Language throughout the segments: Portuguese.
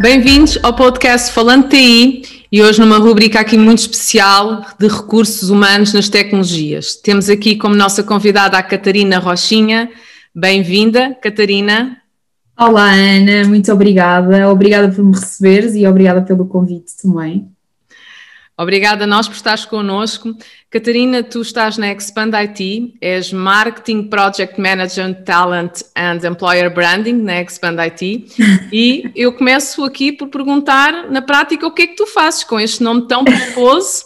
Bem-vindos ao podcast Falando TI e hoje numa rubrica aqui muito especial de recursos humanos nas tecnologias. Temos aqui como nossa convidada a Catarina Rochinha. Bem-vinda, Catarina. Olá, Ana, muito obrigada. Obrigada por me receberes e obrigada pelo convite também. Obrigada a nós por estares connosco. Catarina, tu estás na Expand IT, és Marketing Project Manager Talent and Employer Branding na Expand IT e eu começo aqui por perguntar, na prática, o que é que tu fazes com este nome tão pomposo?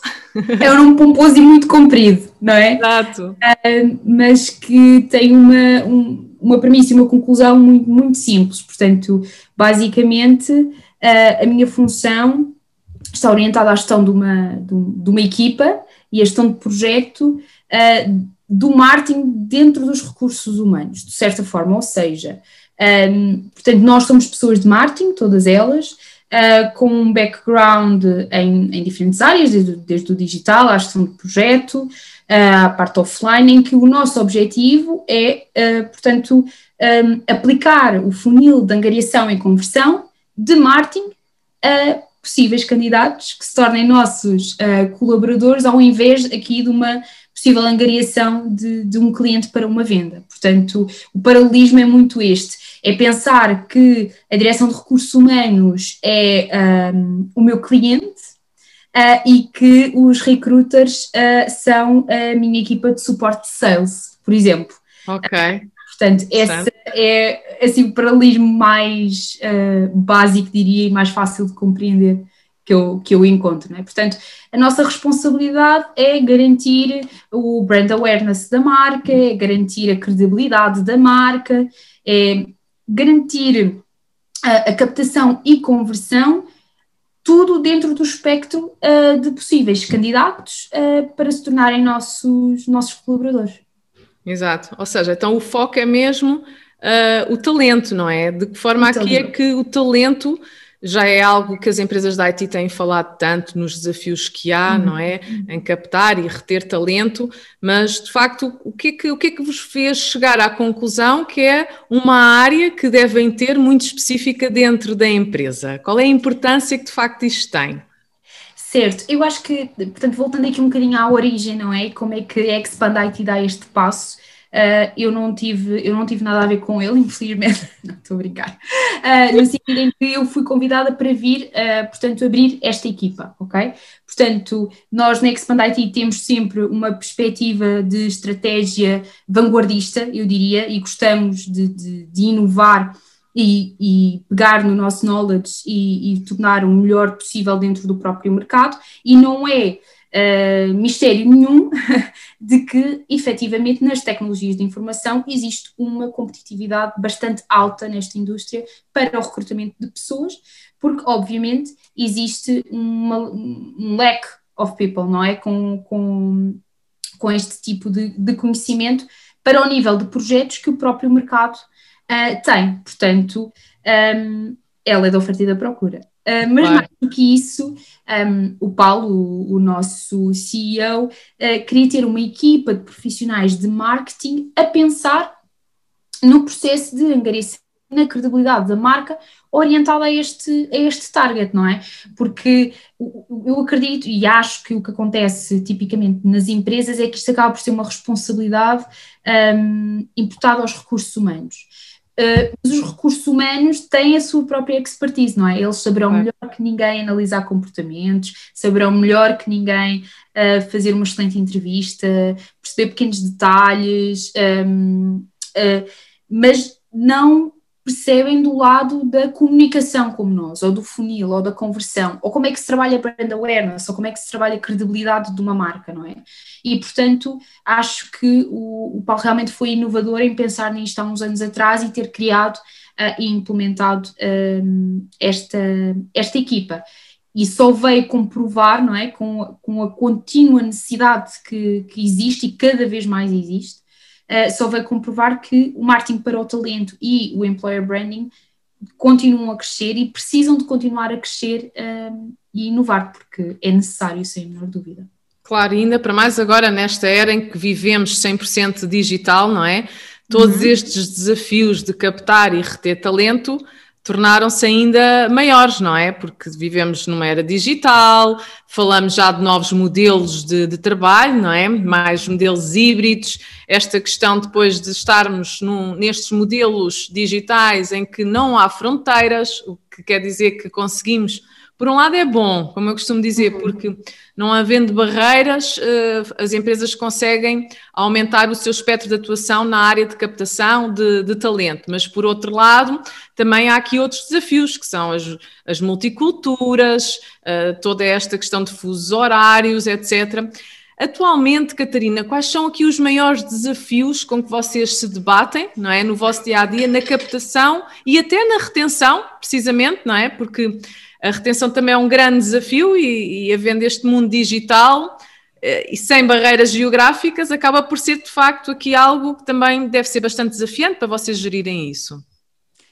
É um nome pomposo e muito comprido, não é? Exato. Uh, mas que tem uma, um, uma premissa e uma conclusão muito, muito simples. Portanto, basicamente, uh, a minha função está orientada à gestão de uma, de uma equipa e a gestão de projeto uh, do marketing dentro dos recursos humanos, de certa forma, ou seja, um, ehm, portanto, nós somos pessoas de marketing, todas elas, uh, com um background em, em diferentes áreas, desde, desde, o digital à gestão de projeto, uh, à parte offline, em que o nosso objetivo é, uh, portanto, um, ehm, aplicar o funil de angariação e conversão de marketing possíveis candidatos que se tornem nossos uh, colaboradores, ao invés aqui de uma possível angariação de, de, um cliente para uma venda. Portanto, o paralelismo é muito este: é pensar que a direção de recursos humanos é um, o meu cliente. Uh, e que os recruiters uh, são a minha equipa de suporte de sales, por exemplo. Ok. Portanto, esse é assim, o paralelismo mais uh, básico, diria, e mais fácil de compreender que eu, que eu encontro. Não é? Portanto, a nossa responsabilidade é garantir o brand awareness da marca, é garantir a credibilidade da marca, é garantir a, a captação e conversão, tudo dentro do espectro uh, de possíveis candidatos uh, para se tornarem nossos, nossos colaboradores. Exato, ou seja, então o foco é mesmo uh, o talento, não é? De que forma aqui é que o talento já é algo que as empresas da IT têm falado tanto nos desafios que há, uhum. não é? Em captar e reter talento, mas de facto, o que, é que, o que é que vos fez chegar à conclusão que é uma área que devem ter muito específica dentro da empresa? Qual é a importância que de facto isto tem? Certo, eu acho que, portanto, voltando aqui um bocadinho à origem, não é? Como é que a Expand IT dá este passo? Uh, eu, não tive, eu não tive nada a ver com ele, infelizmente, não estou a brincar, uh, no sentido em que eu fui convidada para vir, uh, portanto, abrir esta equipa, ok? Portanto, nós na Expand IT temos sempre uma perspectiva de estratégia vanguardista, eu diria, e gostamos de, de, de inovar e, e, pegar no nosso knowledge e, e, tornar o melhor possível dentro do próprio mercado, e não é uh, mistério nenhum de que, efetivamente, nas tecnologias de informação existe uma competitividade bastante alta nesta indústria para o recrutamento de pessoas, porque, obviamente, existe uma, um lack of people, não é? Com, com, com este tipo de, de conhecimento para o nível de projetos que o próprio mercado uh, tem. Portanto, um, ela é da oferta e da procura. Uh, mas claro. mais do que isso, um, o Paulo, o, o nosso CEO, uh, ah, queria ter uma equipa de profissionais de marketing a pensar no processo de angariação na credibilidade da marca orientada a este, a este target, não é? Porque eu acredito e acho que o que acontece tipicamente nas empresas é que isto acaba por ser uma responsabilidade um, imputada aos recursos humanos. Uh, mas os recursos humanos têm a sua própria expertise, não é? Eles saberão é. melhor que ninguém analisar comportamentos, saberão melhor que ninguém uh, fazer uma excelente entrevista, perceber pequenos detalhes, um, uh, mas não percebem do lado da comunicação como nós, ou do funil, ou da conversão, ou como é que se trabalha brand awareness, ou como é que se trabalha a credibilidade de uma marca, não é? E, portanto, acho que o, o Paulo realmente foi inovador em pensar nisto há uns anos atrás e ter criado uh, e implementado uh, esta, esta equipa. E só veio comprovar, não é, com, com a contínua necessidade que, que existe e cada vez mais existe, uh, só vai comprovar que o marketing para o talento e o employer branding continuam a crescer e precisam de continuar a crescer uh, e inovar, porque é necessário, sem a menor dúvida. Claro, ainda para mais agora nesta era em que vivemos 100% digital, não é? Todos uhum. estes desafios de captar e reter talento tornaram-se ainda maiores, não é? Porque vivemos numa era digital, falamos já de novos modelos de, de trabalho, não é? Mais modelos híbridos. Esta questão depois de estarmos num, nestes modelos digitais em que não há fronteiras, o que quer dizer que conseguimos por um lado é bom, como eu costumo dizer, uhum. porque não havendo barreiras, eh, as empresas conseguem aumentar o seu espectro de atuação na área de captação de, de talento, mas por outro lado, também há aqui outros desafios, que são as, as multiculturas, eh, toda esta questão de fusos horários, etc. Atualmente, Catarina, quais são aqui os maiores desafios com que vocês se debatem, não é, no vosso dia a dia, na captação e até na retenção, precisamente, não é? Porque a retenção também é um grande desafio e, e havendo este mundo digital eh, e sem barreiras geográficas, acaba por ser de facto aqui algo que também deve ser bastante desafiante para vocês gerirem isso.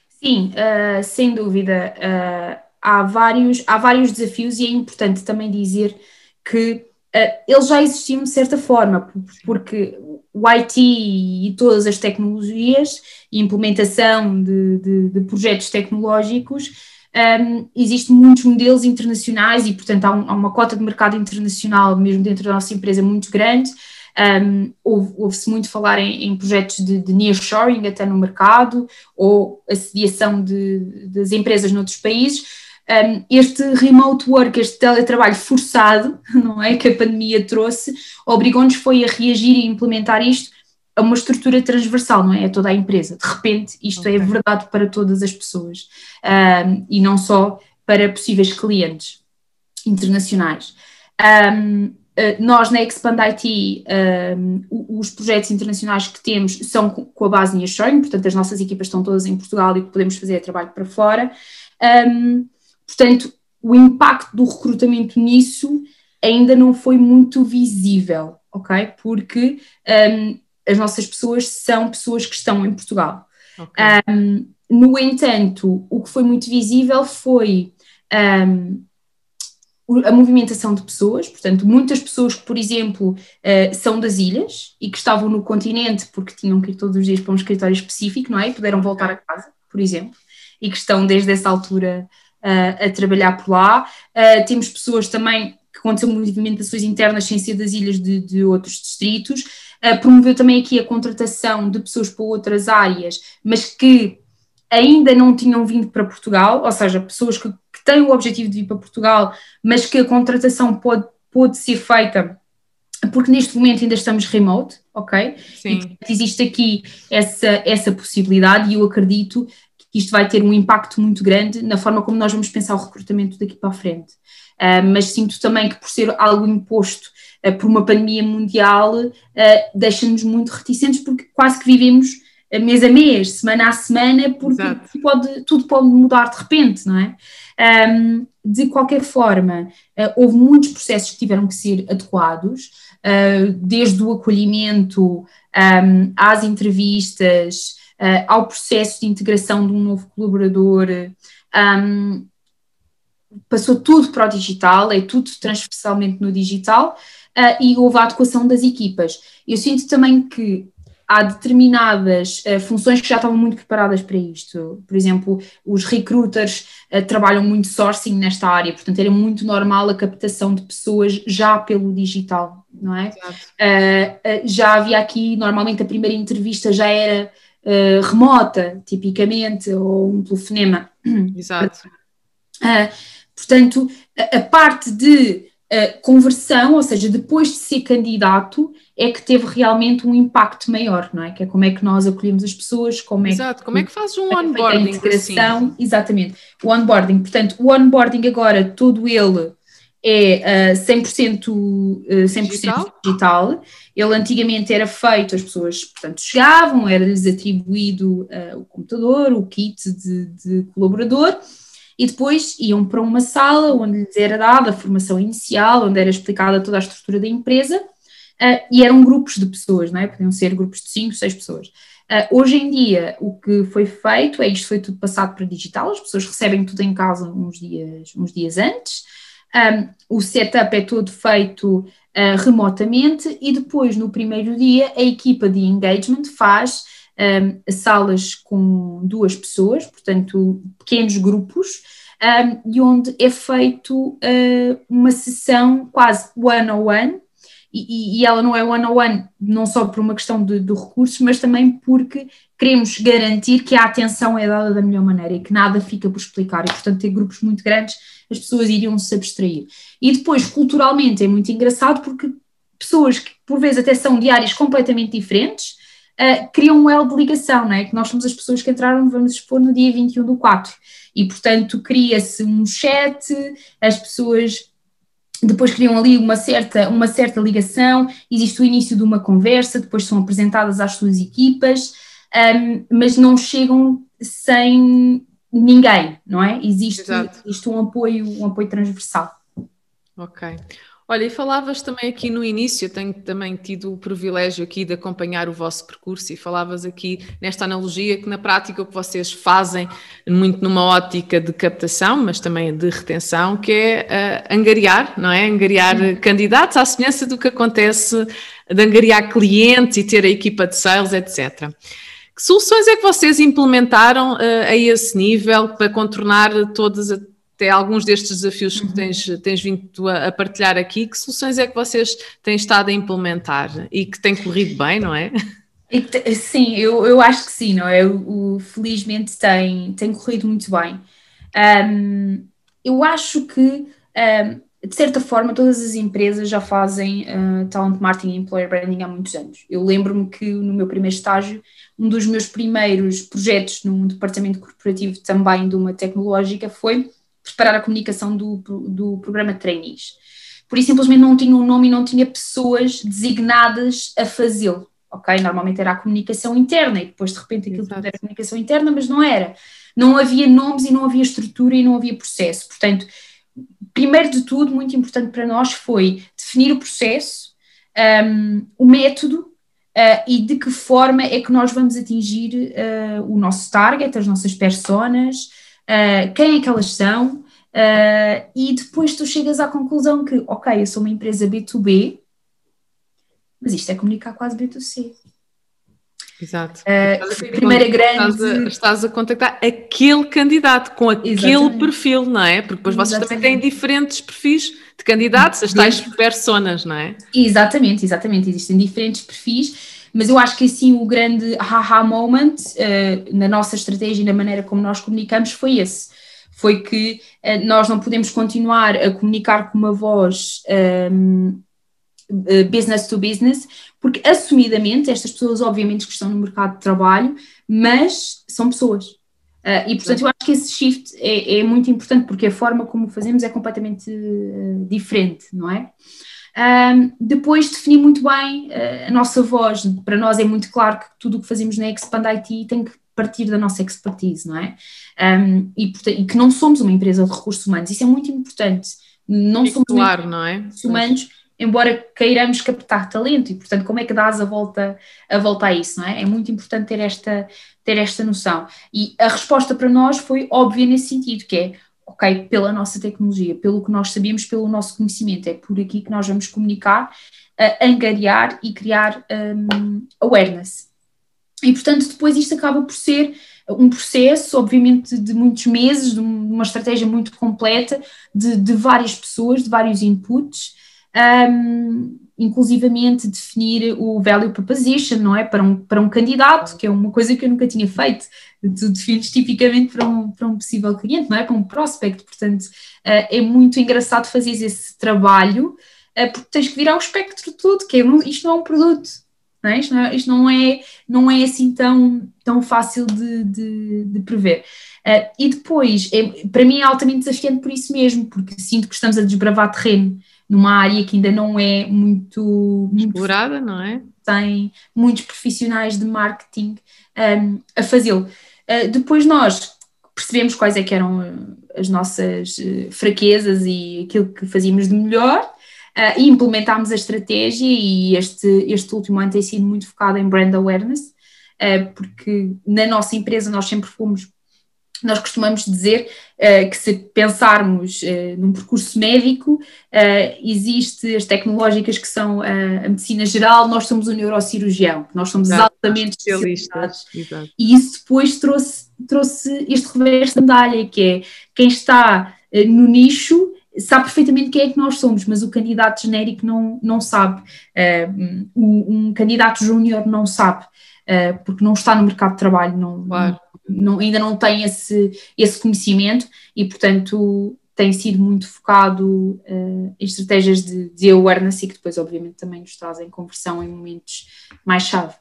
Sim, uh, sem dúvida. Uh, há, vários, há vários desafios e é importante também dizer que uh, eles já existiam de certa forma, porque o IT e todas as tecnologias e implementação de, de, de projetos tecnológicos um, existem muitos modelos internacionais e, portanto, há, um, há, uma cota de mercado internacional, mesmo dentro da nossa empresa, muito grande. Um, Ouve-se muito falar em, em projetos de, de nearshoring até no mercado, ou assediação de, das empresas noutros países. Um, este remote work, este teletrabalho forçado, não é, que a pandemia trouxe, obrigou-nos foi a reagir e implementar isto a uma estrutura transversal, não é? É toda a empresa. De repente, isto é okay. é verdade para todas as pessoas um, e não só para possíveis clientes internacionais. Um, Uh, nós na Expand IT, os projetos internacionais que temos são com a base Nearshoring, portanto as nossas equipas estão todas em Portugal e o que podemos fazer é trabalho para fora. Um, portanto, o impacto do recrutamento nisso ainda não foi muito visível, ok? Porque um, as nossas pessoas são pessoas que estão em Portugal. Okay. Um, no entanto, o que foi muito visível foi um, a movimentação de pessoas, portanto, muitas pessoas que, por exemplo, uh, são das ilhas e que estavam no continente porque tinham que ir todos os dias para um escritório específico, não é? E puderam voltar a casa, por exemplo, e que estão desde essa altura uh, a trabalhar por lá. Uh, temos pessoas também aconteceu movimentações internas sem ser das ilhas de, de outros distritos uh, promoveu também aqui a contratação de pessoas para outras áreas, mas que ainda não tinham vindo para Portugal, ou seja, pessoas que, que têm o objetivo de vir para Portugal, mas que a contratação pode, pode ser feita porque neste momento ainda estamos remote, ok? Sim. E existe aqui essa, essa possibilidade e eu acredito que isto vai ter um impacto muito grande na forma como nós vamos pensar o recrutamento daqui para a frente. Uh, mas sinto também que por ser algo imposto uh, por uma pandemia mundial, uh, deixa-nos muito reticentes porque quase que vivemos mês a mês, semana a semana, porque tudo pode, tudo pode mudar de repente, não é? Um, de qualquer forma, houve muitos processos que tiveram que ser adequados, desde o acolhimento um, às entrevistas, ao processo de integração de um novo colaborador. Um, passou tudo para o digital, é tudo transversalmente no digital, uh, e houve a adequação das equipas. Eu sinto também que há determinadas uh, funções que já estavam muito preparadas para isto. Por exemplo, os recruiters uh, trabalham muito sourcing nesta área, portanto era muito normal a captação de pessoas já pelo digital, não é? Uh, já havia aqui, normalmente a primeira entrevista já era remota, tipicamente, ou um telefonema. Exato. Portanto, a, a parte de uh, conversão, ou seja, depois de ser candidato, é que teve realmente um impacto maior, não é? Que é como é que nós acolhemos as pessoas, como é Exato, que, como é que fazes um onboarding? A integração, assim? exatamente. O onboarding, portanto, o onboarding agora, todo ele é uh, 100%, uh, 100 digital? digital. Ele antigamente era feito, as pessoas, portanto, chegavam, era-lhes atribuído uh, o computador, o kit de, de colaborador, e depois iam para uma sala onde lhes era dada a formação inicial, onde era explicada toda a estrutura da empresa, uh, e eram grupos de pessoas, não é? Podiam ser grupos de 5, 6 pessoas. Uh, hoje em dia, o que foi feito é isto foi tudo passado para digital, as pessoas recebem tudo em casa uns dias, uns dias antes, um, o setup é todo feito uh, remotamente e depois, no primeiro dia, a equipa de engagement faz um, salas com duas pessoas, portanto, pequenos grupos, um, e onde é feito uh, uma sessão quase one-on-one, e, e, ela não é one-on-one, -on -one, não só por uma questão de, de, recursos, mas também porque queremos garantir que a atenção é dada da melhor maneira e que nada fica por explicar, e portanto ter grupos muito grandes as pessoas iriam se abstrair. E depois, culturalmente, é muito engraçado porque pessoas que por vezes até são de áreas completamente diferentes, uh, criam um elo de ligação, não é? Que nós somos as pessoas que entraram, vamos expor, no dia 21 do 4. E, portanto, cria-se um chat, as pessoas depois criam ali uma certa, uma certa ligação, existe o início de uma conversa, depois são apresentadas às suas equipas, um, mas não chegam sem ninguém, não é? Existe, existe um apoio, um apoio transversal. Ok. Olha, e falavas também aqui no início, eu tenho também tido o privilégio aqui de acompanhar o vosso percurso e falavas aqui nesta analogia que na prática o que vocês fazem, muito numa ótica de captação, mas também de retenção, que é uh, angariar, não é? Angariar Sim. candidatos à semelhança do que acontece de angariar clientes e ter a equipa de sales, etc. Que soluções é que vocês implementaram uh, a esse nível para contornar todas as até alguns destes desafios que tens, tens vindo a, a, partilhar aqui, que soluções é que vocês têm estado a implementar e que têm corrido bem, não é? Sim, eu, eu acho que sim, não é? O, o felizmente tem, tem corrido muito bem. Um, eu acho que, um, de certa forma, todas as empresas já fazem uh, talent marketing e employer branding há muitos anos. Eu lembro-me que no meu primeiro estágio, um dos meus primeiros projetos num departamento corporativo também de uma tecnológica foi preparar a comunicação do, do programa de trainees. Por isso, simplesmente não tinha um nome e não tinha pessoas designadas a fazê-lo. Ok? Normalmente era a comunicação interna e depois, de repente, aquilo tudo era comunicação interna, mas não era. Não havia nomes e não havia estrutura e não havia processo. Portanto, primeiro de tudo, muito importante para nós foi definir o processo, um, o método Uh, e de que forma é que nós vamos atingir uh, o nosso target, as nossas personas, uh, quem é que elas são, uh, e depois tu chegas à conclusão que, ok, eu sou uma empresa B2B, mas isto é comunicar quase B2C. Exato. Uh, primeira grande. Estás a, estás a, contactar aquele candidato com aquele Exatamente. perfil, não é? Porque depois vocês também têm diferentes perfis de candidatos, as tais personas, não é? Exatamente, exatamente. Existem diferentes perfis mas eu acho que assim o grande haha moment uh, na nossa estratégia e na maneira como nós comunicamos foi esse. Foi que uh, nós não podemos continuar a comunicar com uma voz um, ehm, eh, business to business, porque assumidamente estas pessoas, obviamente, que estão no mercado de trabalho, mas são pessoas. Uh, e portanto, eu acho que esse shift é, é, muito importante porque a forma como fazemos é completamente uh, diferente, não é? Um, depois defini muito bem uh, a nossa voz. Para nós é muito claro que tudo o que fazemos na Expand IT tem que partir da nossa expertise, não é? Um, e, e, que não somos uma empresa de recursos humanos, isso é muito importante. Não somos claro, não é? recursos humanos, embora queiramos captar talento, e portanto, como é que dás a volta, a volta a isso, não é? É muito importante ter esta, ter esta noção. E a resposta para nós foi óbvia nesse sentido, que é ok, pela nossa tecnologia, pelo que nós sabemos, pelo nosso conhecimento. É por aqui que nós vamos comunicar, uh, angariar e criar um, awareness. E, portanto, depois isto acaba por ser um processo, obviamente, de muitos meses, de uma estratégia muito completa, de, de várias pessoas, de vários inputs, um, inclusivamente definir o value proposition, não é? Para um, para um candidato, que é uma coisa que eu nunca tinha feito, tu defines tipicamente para um, para um possível cliente, não é? Para um prospect, portanto, uh, é muito engraçado fazer esse trabalho, uh, porque tens que virar o espectro de tudo, que é, isto não é um produto, não é? Isto, não é, isto não é, não é assim tão, tão fácil de, de, de prever. Uh, e depois, é, para mim é altamente desafiante por isso mesmo, porque sinto que estamos a desbravar terreno numa área que ainda não é muito, muito explorada, não é? Tem muitos profissionais de marketing um, a fazê-lo. Uh, depois nós percebemos quais é que eram ah, as nossas uh, fraquezas e aquilo que fazíamos de melhor uh, e implementámos a estratégia e este, este último ano tem sido muito focado em brand awareness, porque na nossa empresa nós sempre fomos nós costumamos dizer uh, que se pensarmos uh, num percurso médico, uh, existe as tecnológicas que são a medicina geral, nós somos o neurocirurgião, nós somos Exato, altamente especialistas. E isso depois trouxe, trouxe este reverso da medalha, que é quem está no nicho sabe perfeitamente quem é que nós somos, mas o candidato genérico não, não sabe, um, um candidato júnior não sabe. porque não está no mercado de trabalho, não, claro não, ainda não tem esse, esse conhecimento e, portanto, tem sido muito focado uh, em estratégias de, de awareness e que depois, obviamente, também nos trazem conversão em momentos mais chave.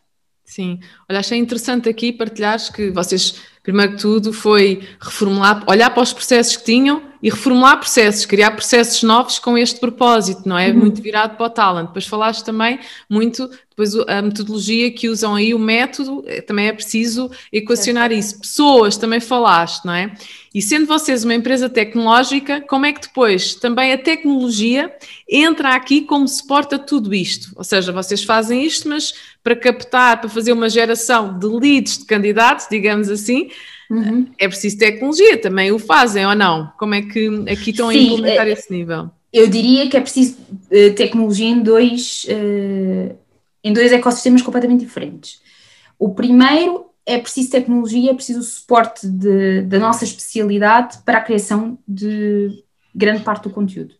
Sim, olha, achei interessante aqui partilhares que vocês, primeiro que tudo, foi reformular, olhar para os processos que tinham e reformular processos, criar processos novos com este propósito, não é? Uhum. Muito virado para o talent. Depois falaste também muito, depois a metodologia que usam aí, o método, eh, também é preciso equacionar é. isso. Pessoas, também falaste, não é? E sendo vocês uma empresa tecnológica, como é que depois também a tecnologia entra aqui como suporta tudo isto? Ou seja, vocês fazem isto, mas para captar, para fazer uma geração de leads de candidatos, digamos assim, Uhum. É preciso tecnologia, também o fazem ou não? Como é que aqui estão Sim, a implementar é, esse nível? Eu diria que é preciso uh, tecnologia em dois, uh, em dois ecossistemas completamente diferentes. O primeiro é preciso tecnologia, é preciso o suporte de, da nossa especialidade para a criação de grande parte do conteúdo.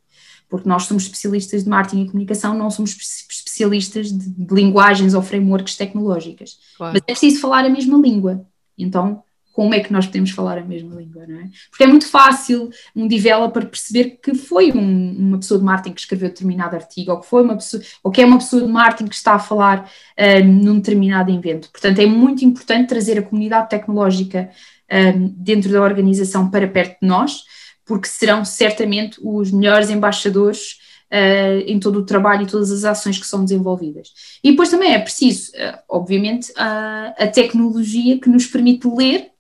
Porque nós somos especialistas de marketing e comunicação, não somos especialistas de, de linguagens ou frameworks tecnológicas. Claro. Mas é preciso falar a mesma língua. Então, como é que nós podemos falar a mesma língua, não é? Porque é muito fácil um developer perceber que foi um, uma pessoa de marketing que escreveu determinado artigo, ou que foi uma pessoa, ou que é uma pessoa de marketing que está a falar um, num determinado evento. Portanto, é muito importante trazer a comunidade tecnológica um, dentro da organização para perto de nós, porque serão certamente os melhores embaixadores Uh, em todo o trabalho e todas as ações que são desenvolvidas. E depois também é preciso, uh, obviamente, uh, a tecnologia que nos permite ler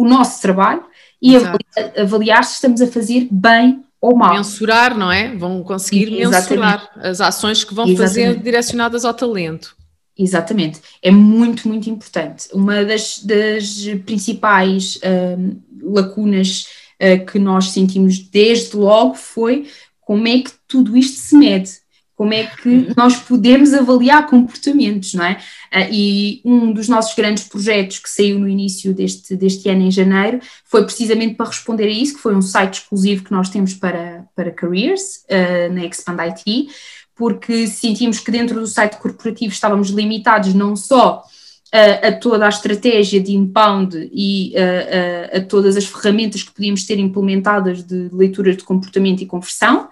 o nosso trabalho e avaliar, avaliar, se estamos a fazer bem ou mal. Mensurar, não é? Vão conseguir mensurar as ações que vão exatamente. fazer direcionadas ao talento. Exatamente, é muito, muito importante. Uma das, das principais uh, lacunas uh, que nós sentimos desde logo foi como é que tudo isto se mede como é que nós podemos avaliar comportamentos, não é? Ah, e um dos nossos grandes projetos que saiu no início deste, deste ano, em janeiro, foi precisamente para responder a isso, que foi um site exclusivo que nós temos para, para careers, uh, na Expand IT, porque sentimos que dentro do site corporativo estávamos limitados não só a, a, toda a estratégia de inbound e a, todas as ferramentas que podíamos ter implementadas de leitura de comportamento e conversão,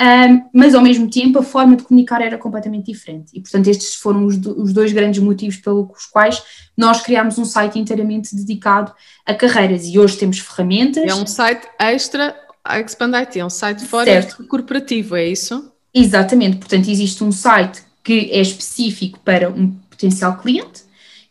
um, mas ao mesmo tempo a forma de comunicar era completamente diferente. E portanto, estes foram os, do, os dois grandes motivos pelos quais nós criámos um site inteiramente dedicado a carreiras. E hoje temos ferramentas. É um site extra a Expand IT, é um site fora certo. corporativo, é isso? Exatamente, portanto, existe um site que é específico para um potencial cliente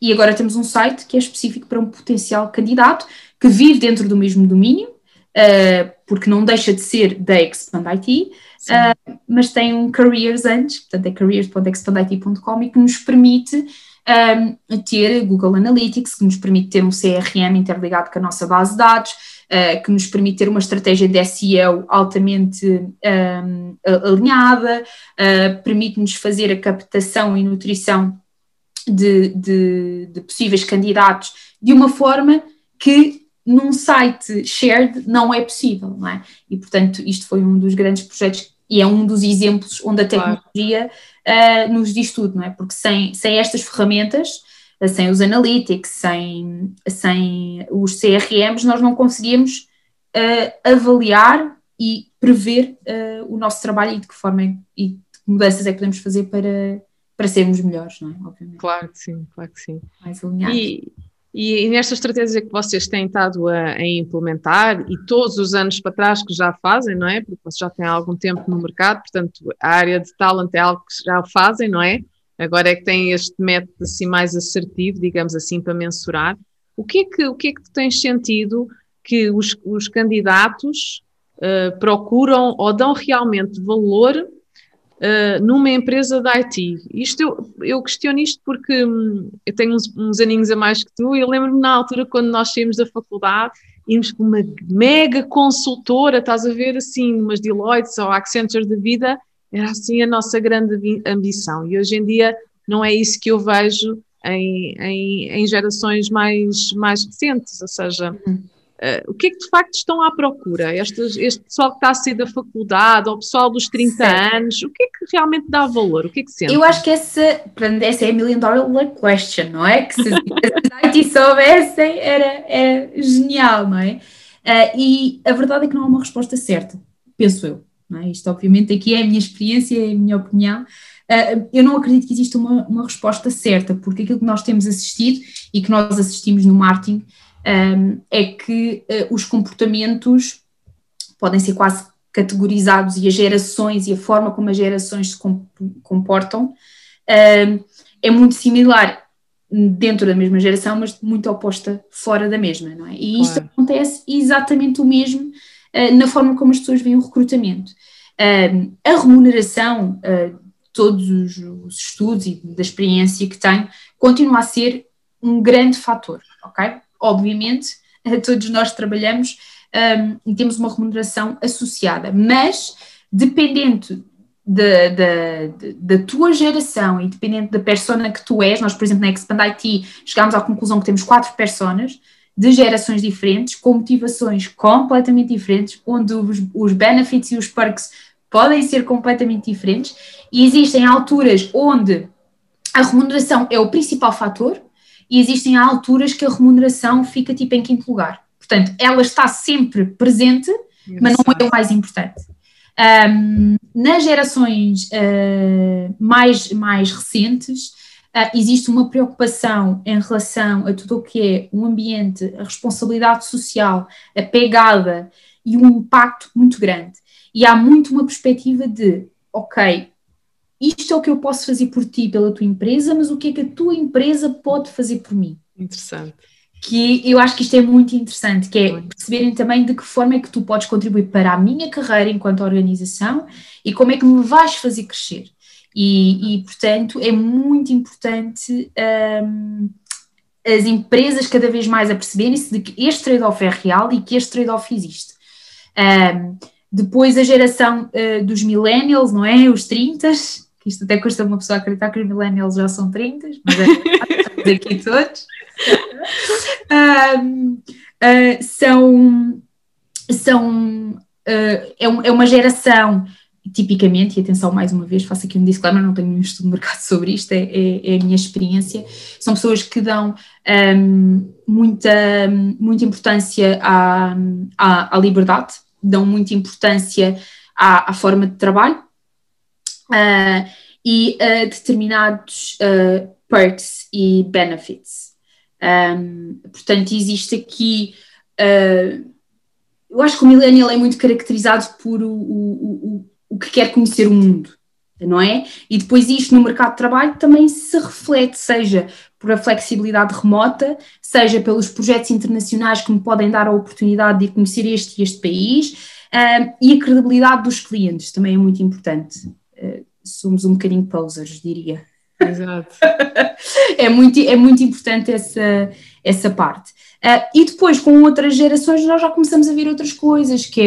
e agora temos um site que é específico para um potencial candidato que vive dentro do mesmo domínio, uh, porque não deixa de ser da Expand IT, uh, mas tem um careers antes, portanto é careers.expandit.com e que nos permite um, ter Google Analytics, que nos permite ter um CRM interligado com a nossa base de dados, uh, que nos permite ter uma estratégia de SEO altamente um, alinhada, uh, permite-nos fazer a captação e nutrição de, de, de possíveis candidatos de uma forma que num site shared não é possível, não é? E portanto isto foi um dos grandes projetos e é um dos exemplos onde a tecnologia claro. uh, nos diz tudo, não é? Porque sem, sem estas ferramentas, uh, sem os analytics, sem, sem os CRMs, nós não conseguimos uh, avaliar e prever o nosso trabalho e de que forma é, e que mudanças é que podemos fazer para, para sermos melhores, não é? Obviamente. Claro que sim, claro que sim. Mais alinhados. E, e, e nesta estratégia que vocês têm estado a, a, implementar, e todos os anos para trás que já fazem, não é? Porque vocês já têm algum tempo no mercado, portanto, a área de talent é algo que já fazem, não é? Agora é que têm este método assim mais assertivo, digamos assim, para mensurar. O que é que, o que, é que tu tens sentido que os, os candidatos uh, procuram ou dão realmente valor uh, numa empresa da IT. Isto eu, eu questiono isto porque hum, eu tenho uns, uns aninhos a mais que tu e eu lembro-me na altura quando nós saímos da faculdade irmos para uma mega consultora, estás a ver assim, umas Deloitte ou Accenture de vida, era assim a nossa grande ambição. E hoje em dia não é isso que eu vejo em, em, em gerações mais, mais recentes, ou seja, uhum. Uh, o que é que de facto estão à procura? Este, este pessoal que está a sair da faculdade, ou o pessoal dos 30 certo. anos, o que é que realmente dá valor? O que é que sente? Eu acho que essa, essa é a million dollar question, não é? Que se a IT soubessem era, era genial, não é? Uh, e a verdade é que não há uma resposta certa, penso eu. Não é? Isto, obviamente, aqui é a minha experiência, é a minha opinião. Uh, eu não acredito que exista uma, uma resposta certa, porque aquilo que nós temos assistido e que nós assistimos no marketing um, é que uh, os comportamentos podem ser quase categorizados e as gerações e a forma como as gerações se comportam um, é muito similar dentro da mesma geração, mas muito oposta fora da mesma, não é? E isto claro. acontece exatamente o mesmo uh, na forma como as pessoas veem o recrutamento. A remuneração, uh, todos os, os, estudos e da experiência que tenho, continua a ser um grande fator, ok? Obviamente, todos nós trabalhamos um, e temos uma remuneração associada, mas dependendo da, tua geração e dependendo da persona que tu és, nós, por exemplo, na Expand IT chegámos à conclusão que temos quatro personas de gerações diferentes, com motivações completamente diferentes, onde os, os benefits e os perks podem ser completamente diferentes, e existem alturas onde a remuneração é o principal fator, e existem alturas que a remuneração fica tipo em quinto lugar. Portanto, ela está sempre presente, mas não é o mais importante. Um, nas gerações uh, mais, mais recentes, uh, existe uma preocupação em relação a tudo o que é o ambiente, a responsabilidade social, a pegada e um impacto muito grande. E há muito uma perspectiva de, ok, isto é o que eu posso fazer por ti, pela tua empresa, mas o que é que a tua empresa pode fazer por mim? Interessante. Que eu acho que isto é muito interessante, que é muito. perceberem também de que forma é que tu podes contribuir para a minha carreira enquanto organização e como é que me vais fazer crescer. E, e portanto, é muito importante um, as empresas cada vez mais a perceberem-se de que este trade-off é real e que este trade-off existe. Um, depois a geração uh, dos millennials, não é? Os 30, isto até custa uma pessoa acreditar que os millennials já são 30, mas é aqui todos. Uh, ah, são são uh, é, um, é, uma geração tipicamente, e atenção mais uma vez, faço aqui um disclaimer, não tenho nenhum estudo de mercado sobre isto, é, é, é a minha experiência, são pessoas que dão muita, muita importância à, à, à, liberdade, dão muita importância à, à forma de trabalho, uh, e a determinados uh, perks e benefits. Um, portanto, existe aqui. Uh, eu acho que o millennial é muito caracterizado por o, o, o, o que quer conhecer o mundo, não é? E depois isto no mercado de trabalho também se reflete, seja por a flexibilidade remota, seja pelos projetos internacionais que me podem dar a oportunidade de conhecer este e este país, e a credibilidade dos clientes também é muito importante. Uh, somos um bocadinho posers, diria. Exato. é, muito, é muito importante essa, essa parte. Uh, e depois, com outras gerações, nós já começamos a ver outras coisas, que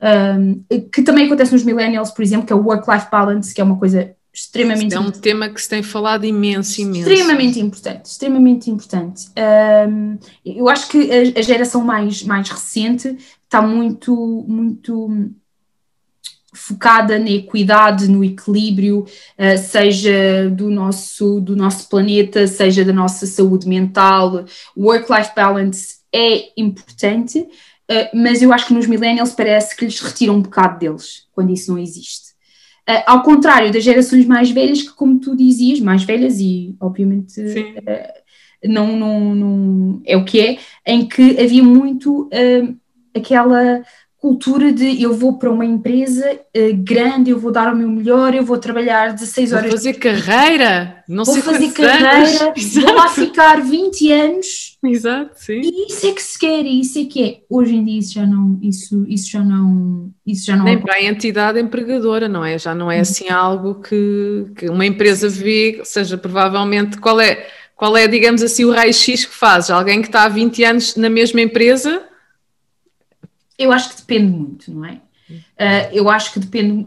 é um, que também acontece nos millennials, por exemplo, que é o work-life balance, que é uma coisa extremamente É um tema que se tem falado imenso, imenso. Extremamente importante, extremamente importante. Um, eu acho que a, a, geração mais, mais recente está muito, muito focada na equidade, no equilíbrio, uh, seja do nosso, do nosso planeta, seja da nossa saúde mental. Work-life balance é importante, uh, mas eu acho que nos millennials parece que lhes retira um bocado deles, quando isso não existe. Uh, ao contrário das gerações mais velhas, que, como tu dizias, mais velhas e, obviamente, não, não, não é o que é, em que havia muito aquela cultura de eu vou para uma empresa uh, grande, eu vou dar o meu melhor, eu vou trabalhar 16 horas. Vou fazer carreira, não vou sei fazer carreira, anos. vou lá ficar 20 anos. Exato, sim. E isso é que se quer, e isso é que é. Hoje em dia isso já não, isso, isso já não, isso já não Nem para a entidade empregadora, não é? Já não é assim algo que, que uma empresa vê, ou seja, provavelmente qual é, qual é, digamos assim, o raio-x que faz? Alguém que está há 20 anos na mesma empresa Eu acho que depende muito, não é? Uh, eu acho que depende,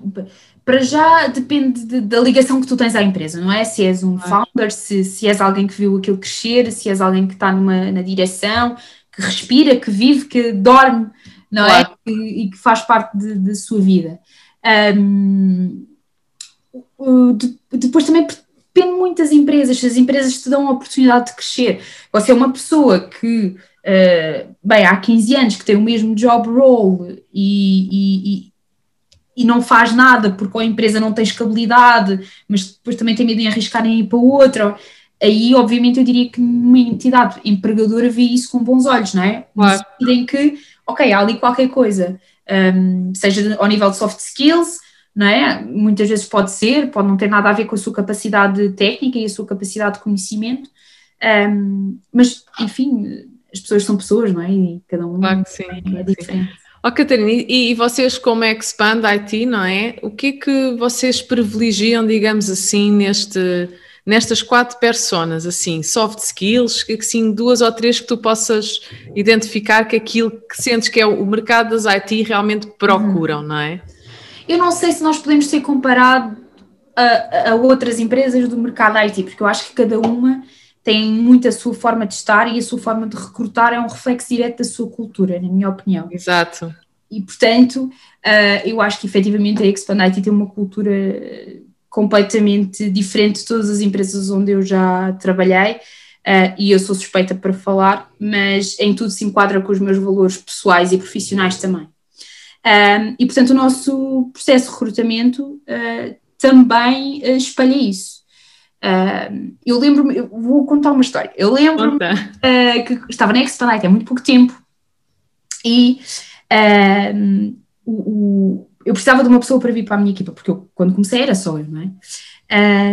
para já depende de, da ligação que tu tens à empresa, não é? Se és um founder, se, se és alguém que viu aquilo crescer, se és alguém que está numa, na direção, que respira, que vive, que dorme, não é? claro. é? E, e, que faz parte da sua vida. Um, de, depois também depende muito das empresas, se as empresas te dão a oportunidade de crescer. Você é uma pessoa que, uh, bem, há 15 anos que tem o mesmo job role e, e, e não faz nada porque a empresa não tem escalabilidade, mas depois também tem medo de arriscar em ir para outra. Aí, obviamente, eu diria que uma entidade empregadora vê isso com bons olhos, não é? Claro. Em que, ok, há ali qualquer coisa, um, seja ao nível de soft skills, não é? Muitas vezes pode ser, pode não ter nada a ver com a sua capacidade técnica e a sua capacidade de conhecimento, um, mas enfim, as pessoas são pessoas, não é? E cada um claro sim, é, diferente. Ó oh, Catarina, e, e, vocês como Expand IT, não é? O que é que vocês privilegiam, digamos assim, neste, nestas quatro personas, assim, soft skills, que assim, duas ou três que tu possas identificar que aquilo que sentes que é o mercado das IT realmente procuram, uhum. não é? Eu não sei se nós podemos ser comparados a, a, outras empresas do mercado IT, porque eu acho que cada uma tem muito a sua forma de estar e a sua forma de recrutar é um reflexo direto da sua cultura, na minha opinião. Exato. E, portanto, uh, eu acho que efetivamente a Expand IT tem uma cultura completamente diferente de todas as empresas onde eu já trabalhei. Uh, e eu sou suspeita para falar, mas em tudo se enquadra com os meus valores pessoais e profissionais também. Um, e, portanto, o nosso processo de recrutamento uh, também espalha isso. Uh, eu lembro-me, vou contar uma história. Eu lembro-me que estava na Expedite há muito pouco tempo e o, o, eu precisava de uma pessoa para vir para a minha equipa, porque eu, quando comecei era só eu, não é?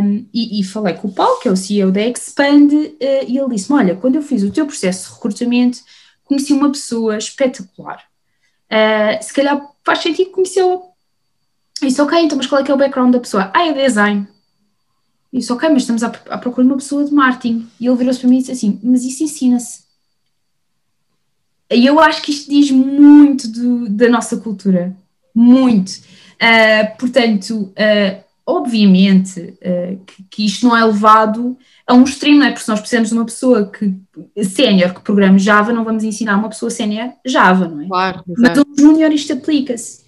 Um, e, e, falei com o Paulo, que é o CEO da Expand, uh, e ele disse-me: Olha, quando eu fiz o teu processo de recrutamento, conheci uma pessoa espetacular uh, se calhar faz sentido conhecê-la. Isso, ok, então, mas qual é que é o background da pessoa? Ah, é design. Isso, ok, mas estamos à, à procura de uma pessoa de marketing. E ele virou-se para mim e disse assim: Mas isso ensina-se. E eu acho que isto diz muito do, da nossa cultura. Muito. Uh, portanto, uh, obviamente uh, que, que, isto não é levado a um extremo, não é? Porque se nós precisamos de uma pessoa que sénior que programa Java, não vamos ensinar uma pessoa sénior Java, não é? Claro, Mas um júnior isto aplica-se.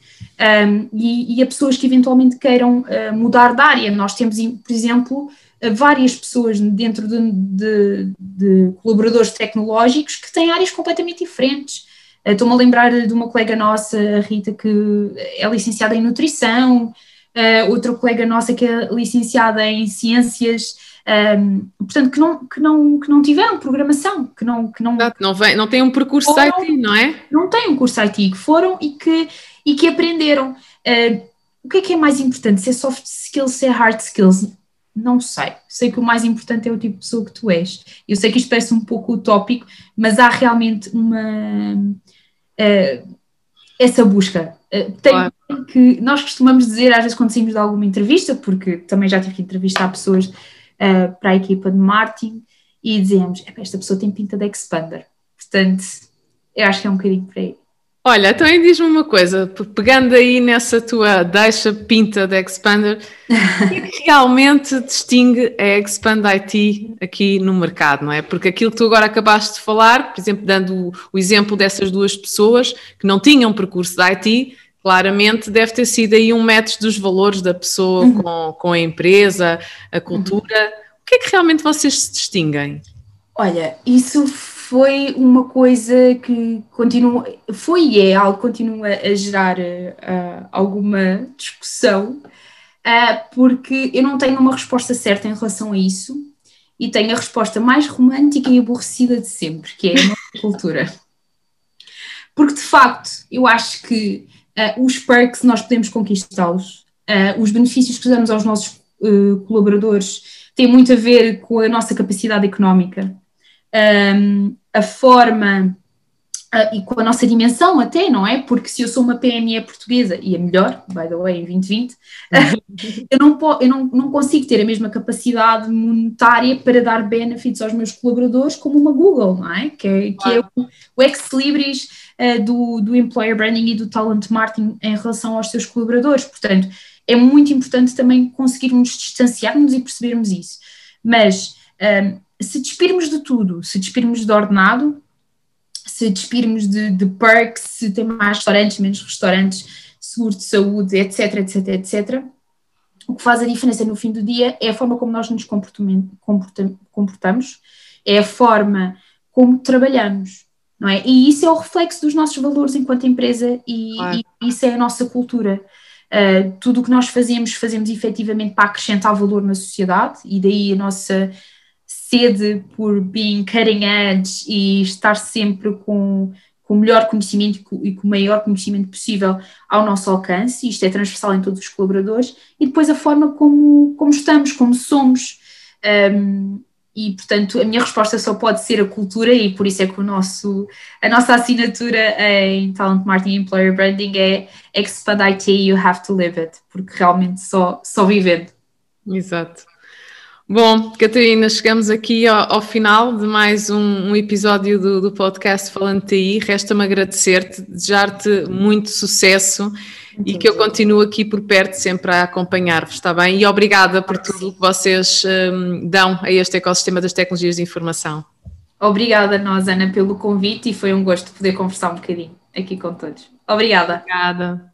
Um, e, e, a pessoas que eventualmente queiram uh, mudar de área. Nós temos, por exemplo, uh, várias pessoas dentro de, de, de, colaboradores tecnológicos que têm áreas completamente diferentes. Uh, Estou-me a lembrar de uma colega nossa, a Rita, que é licenciada em nutrição, uh, outra colega nossa que é licenciada em ciências, um, portanto, que não, que, não, que não tiveram programação, que não. Que não, não, vem, não têm um percurso foram, IT, não é? Não têm um curso IT, que foram e que, e que aprenderam. Uh, o que é que é mais importante? Se é soft skills, se é hard skills? Não sei. Sei que o mais importante é o tipo de pessoa que tu és. Eu sei que isto parece um pouco utópico, mas há realmente uma. Uh, essa busca. Uh, tem, claro que nós costumamos dizer, às vezes, quando saímos de alguma entrevista, porque também já tive que entrevistar pessoas uh, para a equipa de marketing, e dizemos: esta pessoa tem pinta de expander. Portanto, eu acho que é um bocadinho por aí. Olha, então diz-me uma coisa, pegando aí nessa tua deixa pinta de Expander, o que, é que realmente distingue a Expand IT aqui no mercado, não é? Porque aquilo que tu agora acabaste de falar, por exemplo, dando o, o exemplo dessas duas pessoas que não tinham percurso de IT, Claramente deve ter sido aí um match dos valores da pessoa uhum. com, com a empresa, a cultura. Uhum. O que é que realmente vocês se distinguem? Olha, isso foi uma coisa que continua, foi e é algo que continua a gerar uh, alguma discussão, uh, porque eu não tenho uma resposta certa em relação a isso e tenho a resposta mais romântica e aborrecida de sempre, que é a cultura. Porque de facto, eu acho que uh, os perks nós podemos conquistá-los, os benefícios que damos aos nossos colaboradores têm muito a ver com a nossa capacidade económica, um, a forma Uh, e com a nossa dimensão até, não é? Porque se eu sou uma PME portuguesa, e é melhor, by the way, em 2020, eu, não, eu não, não consigo ter a mesma capacidade monetária para dar benefits aos meus colaboradores como uma Google, não é? Que é, que é o, o ex-libris uh, do, do employer branding e do talent marketing em relação aos seus colaboradores. Portanto, é muito importante também conseguirmos distanciar-nos e percebermos isso. Mas um, se despirmos de tudo, se despirmos de ordenado, se despirmos de, de perks, se tem mais restaurantes, menos restaurantes, seguro de saúde, etc, etc, etc. O que faz a diferença no fim do dia é a forma como nós nos comportamos, é a forma como trabalhamos, não é? E isso é o reflexo dos nossos valores enquanto empresa e, claro. e isso é a nossa cultura. Uh, tudo o que nós fazemos, fazemos efetivamente para acrescentar valor na sociedade e daí a nossa sede por being cutting edge e estar sempre com, com o melhor conhecimento e com o maior conhecimento possível ao nosso alcance, isto é transversal em todos os colaboradores, e depois a forma como, como estamos, como somos. Um, e portanto a minha resposta só pode ser a cultura e por isso é que o nosso, a nossa assinatura em Talent Marketing Employer Branding é Expand IT, you have to live it, porque realmente só, só vivendo. Exato. Bom, Catarina, chegamos aqui ao, ao final de mais um, um episódio do, do, podcast Falando TI. Resta-me agradecer-te, desejar-te muito sucesso muito e que eu continuo aqui por perto sempre a acompanhar-vos, está bem? E obrigada por tudo o que vocês um, dão a este ecossistema das tecnologias de informação. Obrigada nós, Ana, pelo convite e foi um gosto poder conversar um bocadinho aqui com todos. Obrigada. Obrigada.